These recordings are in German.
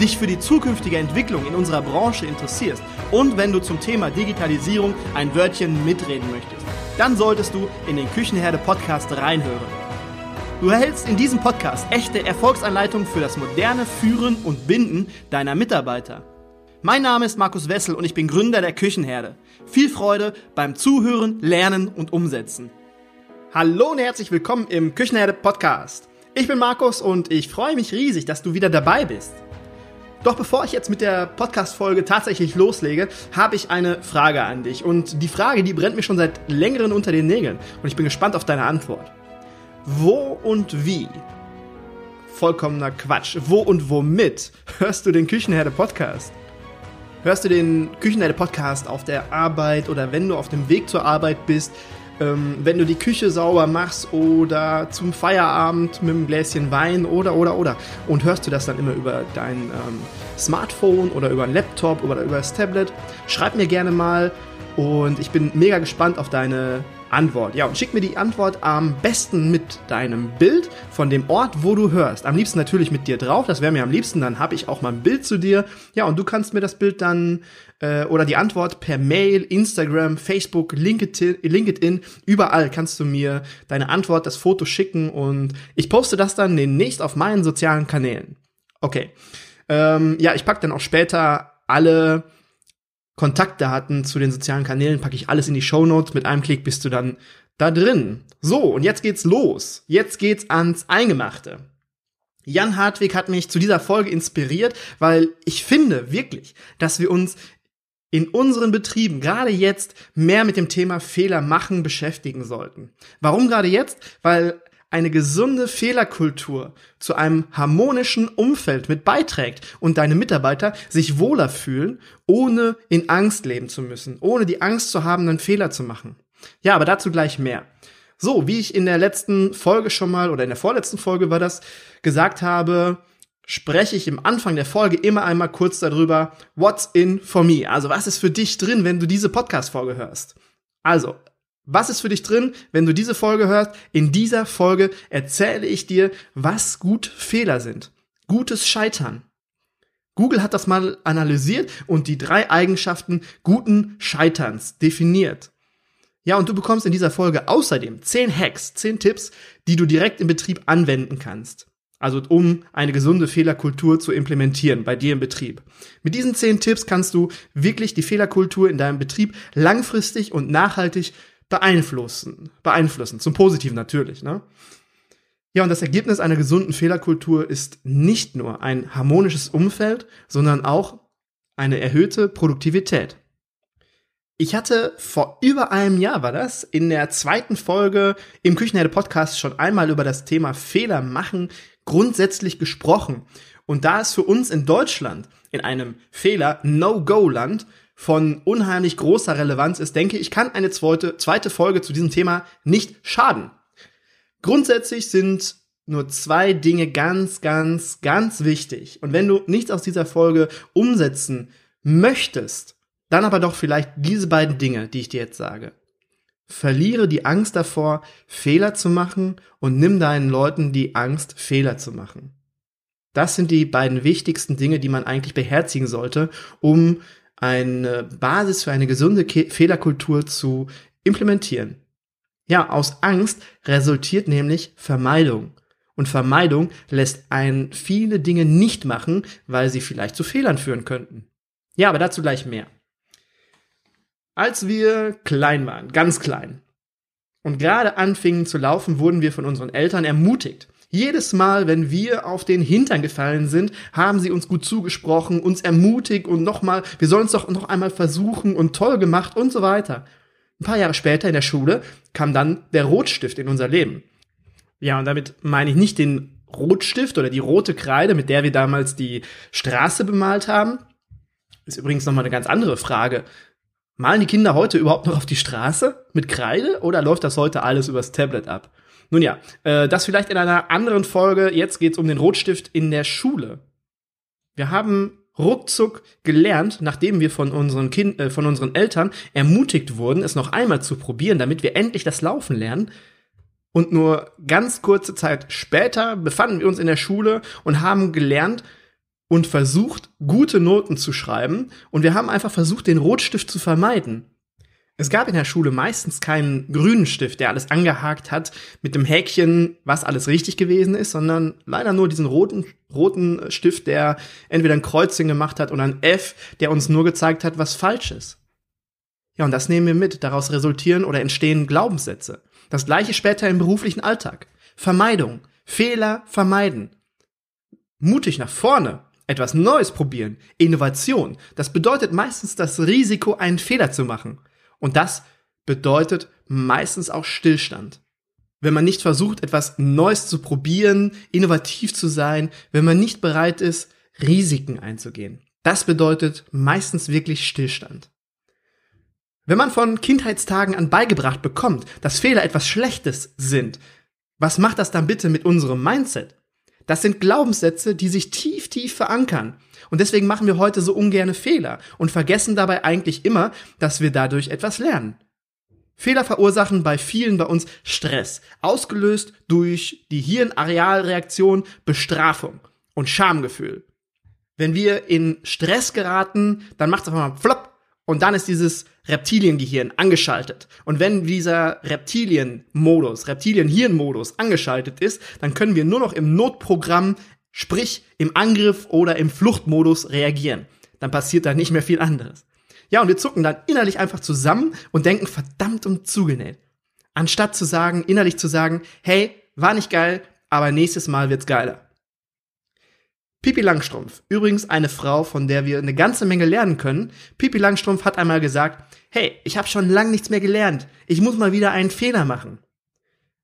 dich für die zukünftige Entwicklung in unserer Branche interessierst und wenn du zum Thema Digitalisierung ein Wörtchen mitreden möchtest, dann solltest du in den Küchenherde Podcast reinhören. Du erhältst in diesem Podcast echte Erfolgsanleitungen für das moderne Führen und Binden deiner Mitarbeiter. Mein Name ist Markus Wessel und ich bin Gründer der Küchenherde. Viel Freude beim Zuhören, Lernen und Umsetzen. Hallo und herzlich willkommen im Küchenherde Podcast. Ich bin Markus und ich freue mich riesig, dass du wieder dabei bist. Doch bevor ich jetzt mit der Podcast-Folge tatsächlich loslege, habe ich eine Frage an dich. Und die Frage, die brennt mir schon seit längeren unter den Nägeln. Und ich bin gespannt auf deine Antwort. Wo und wie? Vollkommener Quatsch. Wo und womit hörst du den Küchenherde Podcast? Hörst du den Küchenherde Podcast auf der Arbeit oder wenn du auf dem Weg zur Arbeit bist? Ähm, wenn du die Küche sauber machst oder zum Feierabend mit einem Gläschen Wein oder oder oder. Und hörst du das dann immer über dein ähm, Smartphone oder über ein Laptop oder über das Tablet, schreib mir gerne mal. Und ich bin mega gespannt auf deine Antwort. Ja, und schick mir die Antwort am besten mit deinem Bild von dem Ort, wo du hörst. Am liebsten natürlich mit dir drauf, das wäre mir am liebsten, dann habe ich auch mal ein Bild zu dir. Ja, und du kannst mir das Bild dann äh, oder die Antwort per Mail, Instagram, Facebook, LinkedIn, LinkedIn, überall kannst du mir deine Antwort, das Foto schicken und ich poste das dann demnächst auf meinen sozialen Kanälen. Okay. Ähm, ja, ich pack dann auch später alle Kontaktdaten zu den sozialen Kanälen packe ich alles in die Show Notes. Mit einem Klick bist du dann da drin. So, und jetzt geht's los. Jetzt geht's ans Eingemachte. Jan Hartwig hat mich zu dieser Folge inspiriert, weil ich finde wirklich, dass wir uns in unseren Betrieben gerade jetzt mehr mit dem Thema Fehler machen beschäftigen sollten. Warum gerade jetzt? Weil eine gesunde Fehlerkultur zu einem harmonischen Umfeld mit beiträgt und deine Mitarbeiter sich wohler fühlen, ohne in Angst leben zu müssen, ohne die Angst zu haben, einen Fehler zu machen. Ja, aber dazu gleich mehr. So, wie ich in der letzten Folge schon mal oder in der vorletzten Folge war das gesagt habe, spreche ich im Anfang der Folge immer einmal kurz darüber, what's in for me? Also, was ist für dich drin, wenn du diese Podcast Folge hörst? Also, was ist für dich drin, wenn du diese Folge hörst? In dieser Folge erzähle ich dir, was gut Fehler sind. Gutes Scheitern. Google hat das mal analysiert und die drei Eigenschaften guten Scheiterns definiert. Ja, und du bekommst in dieser Folge außerdem zehn Hacks, zehn Tipps, die du direkt im Betrieb anwenden kannst. Also um eine gesunde Fehlerkultur zu implementieren bei dir im Betrieb. Mit diesen zehn Tipps kannst du wirklich die Fehlerkultur in deinem Betrieb langfristig und nachhaltig beeinflussen. Beeinflussen. Zum Positiven natürlich, ne? Ja, und das Ergebnis einer gesunden Fehlerkultur ist nicht nur ein harmonisches Umfeld, sondern auch eine erhöhte Produktivität. Ich hatte vor über einem Jahr war das in der zweiten Folge im Küchenherde Podcast schon einmal über das Thema Fehler machen grundsätzlich gesprochen. Und da es für uns in Deutschland in einem Fehler No-Go-Land von unheimlich großer Relevanz ist, denke ich, kann eine zweite, zweite Folge zu diesem Thema nicht schaden. Grundsätzlich sind nur zwei Dinge ganz, ganz, ganz wichtig. Und wenn du nichts aus dieser Folge umsetzen möchtest, dann aber doch vielleicht diese beiden Dinge, die ich dir jetzt sage. Verliere die Angst davor, Fehler zu machen und nimm deinen Leuten die Angst, Fehler zu machen. Das sind die beiden wichtigsten Dinge, die man eigentlich beherzigen sollte, um eine Basis für eine gesunde Ke Fehlerkultur zu implementieren. Ja, aus Angst resultiert nämlich Vermeidung. Und Vermeidung lässt einen viele Dinge nicht machen, weil sie vielleicht zu Fehlern führen könnten. Ja, aber dazu gleich mehr. Als wir klein waren, ganz klein, und gerade anfingen zu laufen, wurden wir von unseren Eltern ermutigt, jedes Mal, wenn wir auf den Hintern gefallen sind, haben sie uns gut zugesprochen, uns ermutigt und nochmal, wir sollen es doch noch einmal versuchen und toll gemacht und so weiter. Ein paar Jahre später in der Schule kam dann der Rotstift in unser Leben. Ja, und damit meine ich nicht den Rotstift oder die rote Kreide, mit der wir damals die Straße bemalt haben. Ist übrigens nochmal eine ganz andere Frage. Malen die Kinder heute überhaupt noch auf die Straße mit Kreide oder läuft das heute alles übers Tablet ab? Nun ja, äh, das vielleicht in einer anderen Folge. Jetzt geht's um den Rotstift in der Schule. Wir haben ruckzuck gelernt, nachdem wir von unseren Kind, äh, von unseren Eltern ermutigt wurden, es noch einmal zu probieren, damit wir endlich das Laufen lernen. Und nur ganz kurze Zeit später befanden wir uns in der Schule und haben gelernt und versucht, gute Noten zu schreiben. Und wir haben einfach versucht, den Rotstift zu vermeiden. Es gab in der Schule meistens keinen grünen Stift, der alles angehakt hat mit dem Häkchen, was alles richtig gewesen ist, sondern leider nur diesen roten, roten Stift, der entweder ein Kreuzchen gemacht hat oder ein F, der uns nur gezeigt hat, was falsch ist. Ja, und das nehmen wir mit. Daraus resultieren oder entstehen Glaubenssätze. Das gleiche später im beruflichen Alltag. Vermeidung. Fehler vermeiden. Mutig nach vorne. Etwas Neues probieren. Innovation. Das bedeutet meistens das Risiko, einen Fehler zu machen. Und das bedeutet meistens auch Stillstand. Wenn man nicht versucht, etwas Neues zu probieren, innovativ zu sein, wenn man nicht bereit ist, Risiken einzugehen. Das bedeutet meistens wirklich Stillstand. Wenn man von Kindheitstagen an beigebracht bekommt, dass Fehler etwas Schlechtes sind, was macht das dann bitte mit unserem Mindset? Das sind Glaubenssätze, die sich tief, tief verankern. Und deswegen machen wir heute so ungerne Fehler und vergessen dabei eigentlich immer, dass wir dadurch etwas lernen. Fehler verursachen bei vielen bei uns Stress, ausgelöst durch die Hirnarealreaktion Bestrafung und Schamgefühl. Wenn wir in Stress geraten, dann macht es einfach mal flop und dann ist dieses Reptiliengehirn angeschaltet. Und wenn dieser Reptilienmodus, Reptilienhirnmodus angeschaltet ist, dann können wir nur noch im Notprogramm, sprich im Angriff oder im Fluchtmodus reagieren. Dann passiert da nicht mehr viel anderes. Ja, und wir zucken dann innerlich einfach zusammen und denken verdammt und zugenäht. Anstatt zu sagen, innerlich zu sagen, hey, war nicht geil, aber nächstes Mal wird's geiler. Pipi Langstrumpf, übrigens eine Frau, von der wir eine ganze Menge lernen können. Pipi Langstrumpf hat einmal gesagt, hey, ich habe schon lang nichts mehr gelernt. Ich muss mal wieder einen Fehler machen.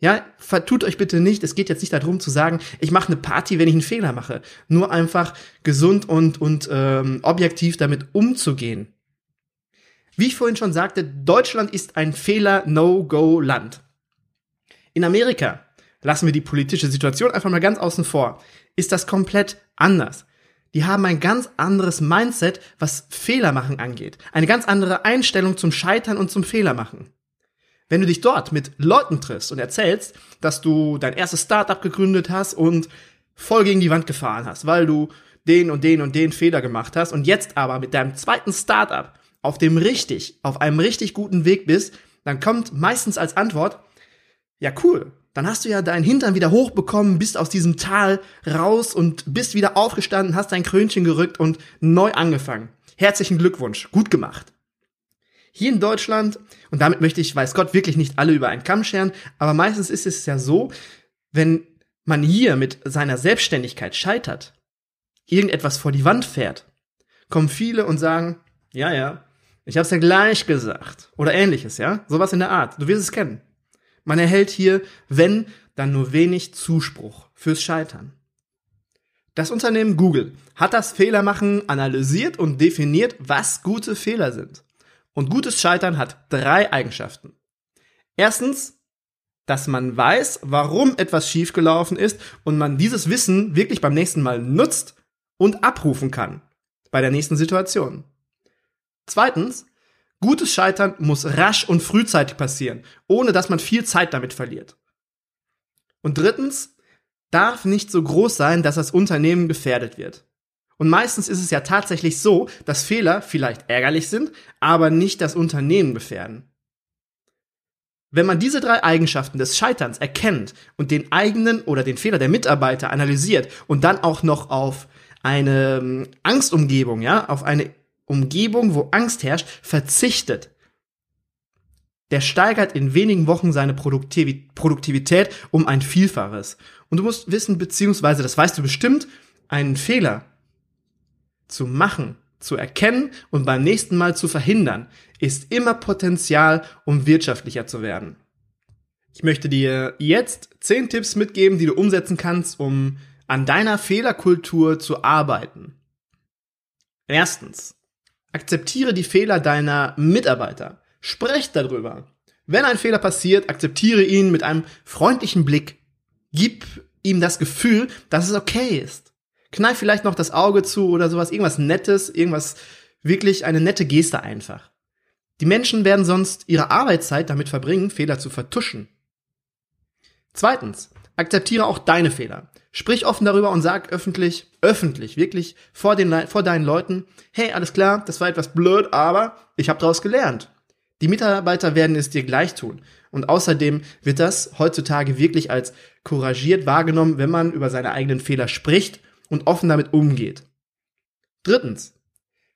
Ja, vertut euch bitte nicht. Es geht jetzt nicht darum zu sagen, ich mache eine Party, wenn ich einen Fehler mache. Nur einfach gesund und, und ähm, objektiv damit umzugehen. Wie ich vorhin schon sagte, Deutschland ist ein Fehler-No-Go-Land. In Amerika lassen wir die politische Situation einfach mal ganz außen vor ist das komplett anders. Die haben ein ganz anderes Mindset, was Fehler machen angeht. Eine ganz andere Einstellung zum Scheitern und zum Fehler machen. Wenn du dich dort mit Leuten triffst und erzählst, dass du dein erstes Startup gegründet hast und voll gegen die Wand gefahren hast, weil du den und den und den Fehler gemacht hast und jetzt aber mit deinem zweiten Startup auf dem richtig, auf einem richtig guten Weg bist, dann kommt meistens als Antwort, ja cool, dann hast du ja deinen Hintern wieder hochbekommen, bist aus diesem Tal raus und bist wieder aufgestanden, hast dein Krönchen gerückt und neu angefangen. Herzlichen Glückwunsch, gut gemacht. Hier in Deutschland, und damit möchte ich, weiß Gott, wirklich nicht alle über einen Kamm scheren, aber meistens ist es ja so, wenn man hier mit seiner Selbstständigkeit scheitert, irgendetwas vor die Wand fährt, kommen viele und sagen, ja, ja, ich hab's ja gleich gesagt. Oder ähnliches, ja? Sowas in der Art. Du wirst es kennen. Man erhält hier, wenn, dann nur wenig Zuspruch fürs Scheitern. Das Unternehmen Google hat das Fehlermachen analysiert und definiert, was gute Fehler sind. Und gutes Scheitern hat drei Eigenschaften. Erstens, dass man weiß, warum etwas schiefgelaufen ist und man dieses Wissen wirklich beim nächsten Mal nutzt und abrufen kann bei der nächsten Situation. Zweitens, Gutes Scheitern muss rasch und frühzeitig passieren, ohne dass man viel Zeit damit verliert. Und drittens, darf nicht so groß sein, dass das Unternehmen gefährdet wird. Und meistens ist es ja tatsächlich so, dass Fehler vielleicht ärgerlich sind, aber nicht das Unternehmen gefährden. Wenn man diese drei Eigenschaften des Scheiterns erkennt und den eigenen oder den Fehler der Mitarbeiter analysiert und dann auch noch auf eine ähm, Angstumgebung, ja, auf eine Umgebung, wo Angst herrscht, verzichtet, der steigert in wenigen Wochen seine Produktivität um ein Vielfaches. Und du musst wissen, beziehungsweise, das weißt du bestimmt, einen Fehler zu machen, zu erkennen und beim nächsten Mal zu verhindern, ist immer Potenzial, um wirtschaftlicher zu werden. Ich möchte dir jetzt zehn Tipps mitgeben, die du umsetzen kannst, um an deiner Fehlerkultur zu arbeiten. Erstens, Akzeptiere die Fehler deiner Mitarbeiter. Sprecht darüber. Wenn ein Fehler passiert, akzeptiere ihn mit einem freundlichen Blick. Gib ihm das Gefühl, dass es okay ist. Kneif vielleicht noch das Auge zu oder sowas, irgendwas Nettes, irgendwas wirklich eine nette Geste einfach. Die Menschen werden sonst ihre Arbeitszeit damit verbringen, Fehler zu vertuschen. Zweitens, akzeptiere auch deine Fehler. Sprich offen darüber und sag öffentlich, öffentlich, wirklich vor, den, vor deinen Leuten, hey, alles klar, das war etwas blöd, aber ich habe daraus gelernt. Die Mitarbeiter werden es dir gleich tun. Und außerdem wird das heutzutage wirklich als couragiert wahrgenommen, wenn man über seine eigenen Fehler spricht und offen damit umgeht. Drittens.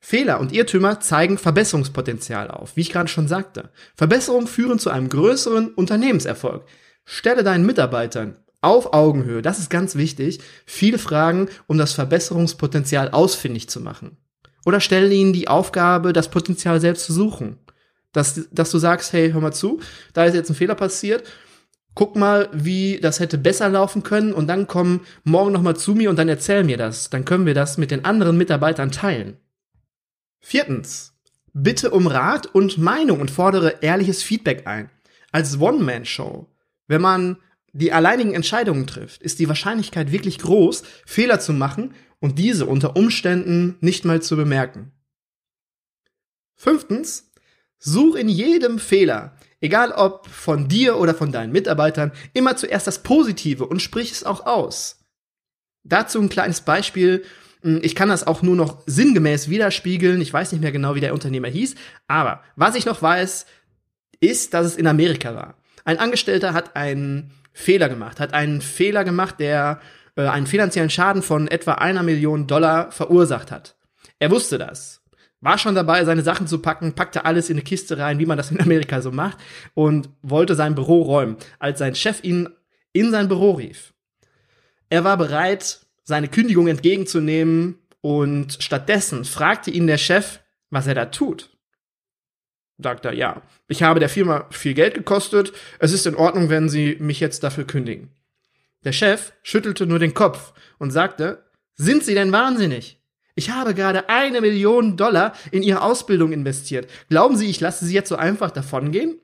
Fehler und Irrtümer zeigen Verbesserungspotenzial auf, wie ich gerade schon sagte. Verbesserungen führen zu einem größeren Unternehmenserfolg. Stelle deinen Mitarbeitern auf Augenhöhe, das ist ganz wichtig, viele Fragen, um das Verbesserungspotenzial ausfindig zu machen. Oder stelle ihnen die Aufgabe, das Potenzial selbst zu suchen. Dass, dass du sagst, hey, hör mal zu, da ist jetzt ein Fehler passiert, guck mal, wie das hätte besser laufen können und dann komm morgen nochmal zu mir und dann erzähl mir das. Dann können wir das mit den anderen Mitarbeitern teilen. Viertens. Bitte um Rat und Meinung und fordere ehrliches Feedback ein. Als One-Man-Show, wenn man die alleinigen Entscheidungen trifft, ist die Wahrscheinlichkeit wirklich groß, Fehler zu machen und diese unter Umständen nicht mal zu bemerken. Fünftens, such in jedem Fehler, egal ob von dir oder von deinen Mitarbeitern, immer zuerst das Positive und sprich es auch aus. Dazu ein kleines Beispiel. Ich kann das auch nur noch sinngemäß widerspiegeln. Ich weiß nicht mehr genau, wie der Unternehmer hieß. Aber was ich noch weiß, ist, dass es in Amerika war. Ein Angestellter hat einen Fehler gemacht, hat einen Fehler gemacht, der äh, einen finanziellen Schaden von etwa einer Million Dollar verursacht hat. Er wusste das, war schon dabei, seine Sachen zu packen, packte alles in eine Kiste rein, wie man das in Amerika so macht, und wollte sein Büro räumen, als sein Chef ihn in sein Büro rief. Er war bereit, seine Kündigung entgegenzunehmen, und stattdessen fragte ihn der Chef, was er da tut sagt er, ja, ich habe der Firma viel Geld gekostet, es ist in Ordnung, wenn Sie mich jetzt dafür kündigen. Der Chef schüttelte nur den Kopf und sagte, sind Sie denn wahnsinnig? Ich habe gerade eine Million Dollar in Ihre Ausbildung investiert. Glauben Sie, ich lasse Sie jetzt so einfach davongehen?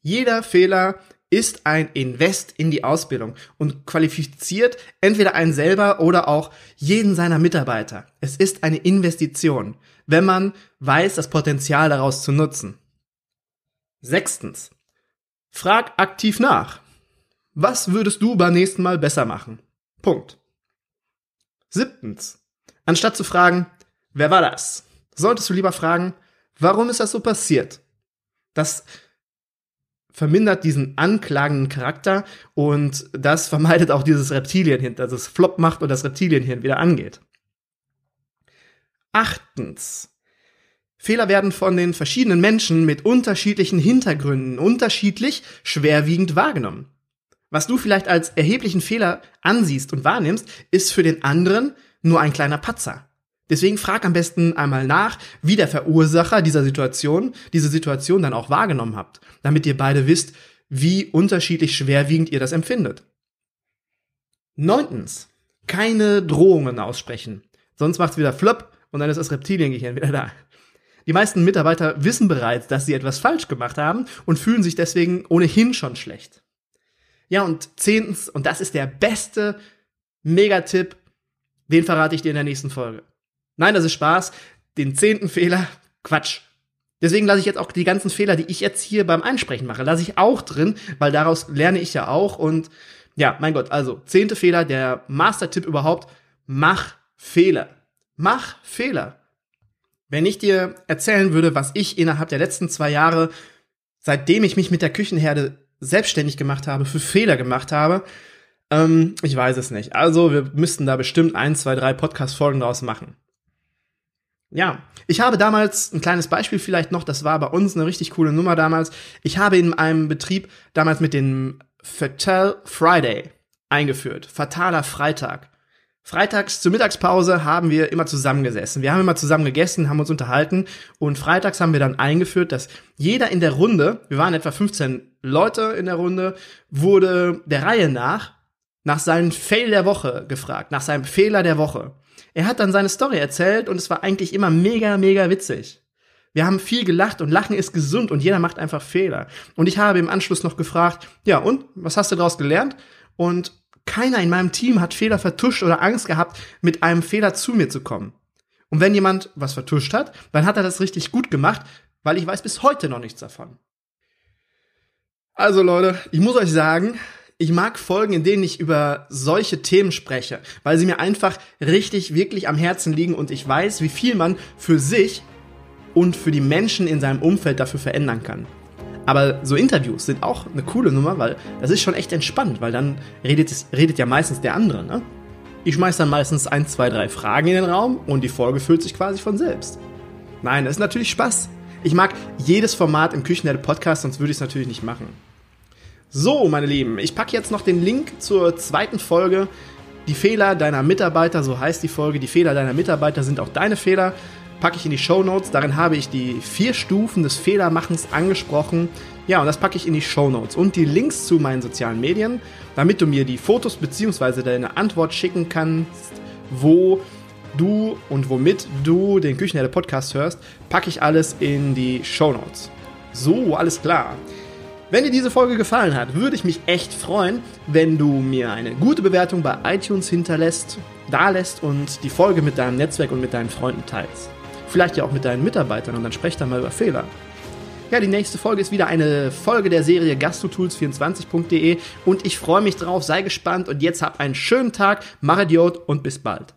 Jeder Fehler ist ein Invest in die Ausbildung und qualifiziert entweder einen selber oder auch jeden seiner Mitarbeiter. Es ist eine Investition, wenn man weiß, das Potenzial daraus zu nutzen. Sechstens. Frag aktiv nach. Was würdest du beim nächsten Mal besser machen? Punkt. Siebtens. Anstatt zu fragen, wer war das? Solltest du lieber fragen, warum ist das so passiert? Das vermindert diesen anklagenden Charakter und das vermeidet auch dieses Reptilienhirn, dass es Flop macht und das Reptilienhirn wieder angeht. Achtens. Fehler werden von den verschiedenen Menschen mit unterschiedlichen Hintergründen unterschiedlich schwerwiegend wahrgenommen. Was du vielleicht als erheblichen Fehler ansiehst und wahrnimmst, ist für den anderen nur ein kleiner Patzer. Deswegen frag am besten einmal nach, wie der Verursacher dieser Situation diese Situation dann auch wahrgenommen habt, damit ihr beide wisst, wie unterschiedlich schwerwiegend ihr das empfindet. Neuntens, keine Drohungen aussprechen. Sonst macht's wieder flop und dann ist das Reptiliengehirn wieder da. Die meisten Mitarbeiter wissen bereits, dass sie etwas falsch gemacht haben und fühlen sich deswegen ohnehin schon schlecht. Ja, und zehntens, und das ist der beste Megatipp, den verrate ich dir in der nächsten Folge. Nein, das ist Spaß. Den zehnten Fehler, Quatsch. Deswegen lasse ich jetzt auch die ganzen Fehler, die ich jetzt hier beim Einsprechen mache, lasse ich auch drin, weil daraus lerne ich ja auch. Und ja, mein Gott, also zehnte Fehler, der Master-Tipp überhaupt, mach Fehler. Mach Fehler. Wenn ich dir erzählen würde, was ich innerhalb der letzten zwei Jahre, seitdem ich mich mit der Küchenherde selbstständig gemacht habe, für Fehler gemacht habe, ähm, ich weiß es nicht. Also wir müssten da bestimmt ein, zwei, drei Podcast-Folgen draus machen. Ja, ich habe damals ein kleines Beispiel vielleicht noch, das war bei uns eine richtig coole Nummer damals. Ich habe in einem Betrieb damals mit dem Fatal Friday eingeführt. Fataler Freitag. Freitags zur Mittagspause haben wir immer zusammengesessen. Wir haben immer zusammen gegessen, haben uns unterhalten und freitags haben wir dann eingeführt, dass jeder in der Runde, wir waren etwa 15 Leute in der Runde, wurde der Reihe nach nach seinem Fail der Woche gefragt, nach seinem Fehler der Woche. Er hat dann seine Story erzählt und es war eigentlich immer mega, mega witzig. Wir haben viel gelacht und Lachen ist gesund und jeder macht einfach Fehler. Und ich habe im Anschluss noch gefragt, ja und, was hast du daraus gelernt? Und keiner in meinem Team hat Fehler vertuscht oder Angst gehabt, mit einem Fehler zu mir zu kommen. Und wenn jemand was vertuscht hat, dann hat er das richtig gut gemacht, weil ich weiß bis heute noch nichts davon. Also Leute, ich muss euch sagen, ich mag Folgen, in denen ich über solche Themen spreche, weil sie mir einfach richtig, wirklich am Herzen liegen und ich weiß, wie viel man für sich und für die Menschen in seinem Umfeld dafür verändern kann. Aber so Interviews sind auch eine coole Nummer, weil das ist schon echt entspannt, weil dann redet, redet ja meistens der andere, ne? Ich schmeiß dann meistens ein, zwei, drei Fragen in den Raum und die Folge füllt sich quasi von selbst. Nein, das ist natürlich Spaß. Ich mag jedes Format im Küchenherde Podcast, sonst würde ich es natürlich nicht machen. So, meine Lieben, ich packe jetzt noch den Link zur zweiten Folge. Die Fehler deiner Mitarbeiter, so heißt die Folge. Die Fehler deiner Mitarbeiter sind auch deine Fehler packe ich in die Show Notes. Darin habe ich die vier Stufen des Fehlermachens angesprochen. Ja, und das packe ich in die Show Notes und die Links zu meinen sozialen Medien, damit du mir die Fotos bzw. deine Antwort schicken kannst, wo du und womit du den Küchenherde Podcast hörst, packe ich alles in die Show Notes. So, alles klar. Wenn dir diese Folge gefallen hat, würde ich mich echt freuen, wenn du mir eine gute Bewertung bei iTunes hinterlässt, da lässt und die Folge mit deinem Netzwerk und mit deinen Freunden teilst. Vielleicht ja auch mit deinen Mitarbeitern und dann sprecht dann mal über Fehler. Ja, die nächste Folge ist wieder eine Folge der Serie gastrotools24.de und ich freue mich drauf, sei gespannt und jetzt hab einen schönen Tag, mach Idiot und bis bald.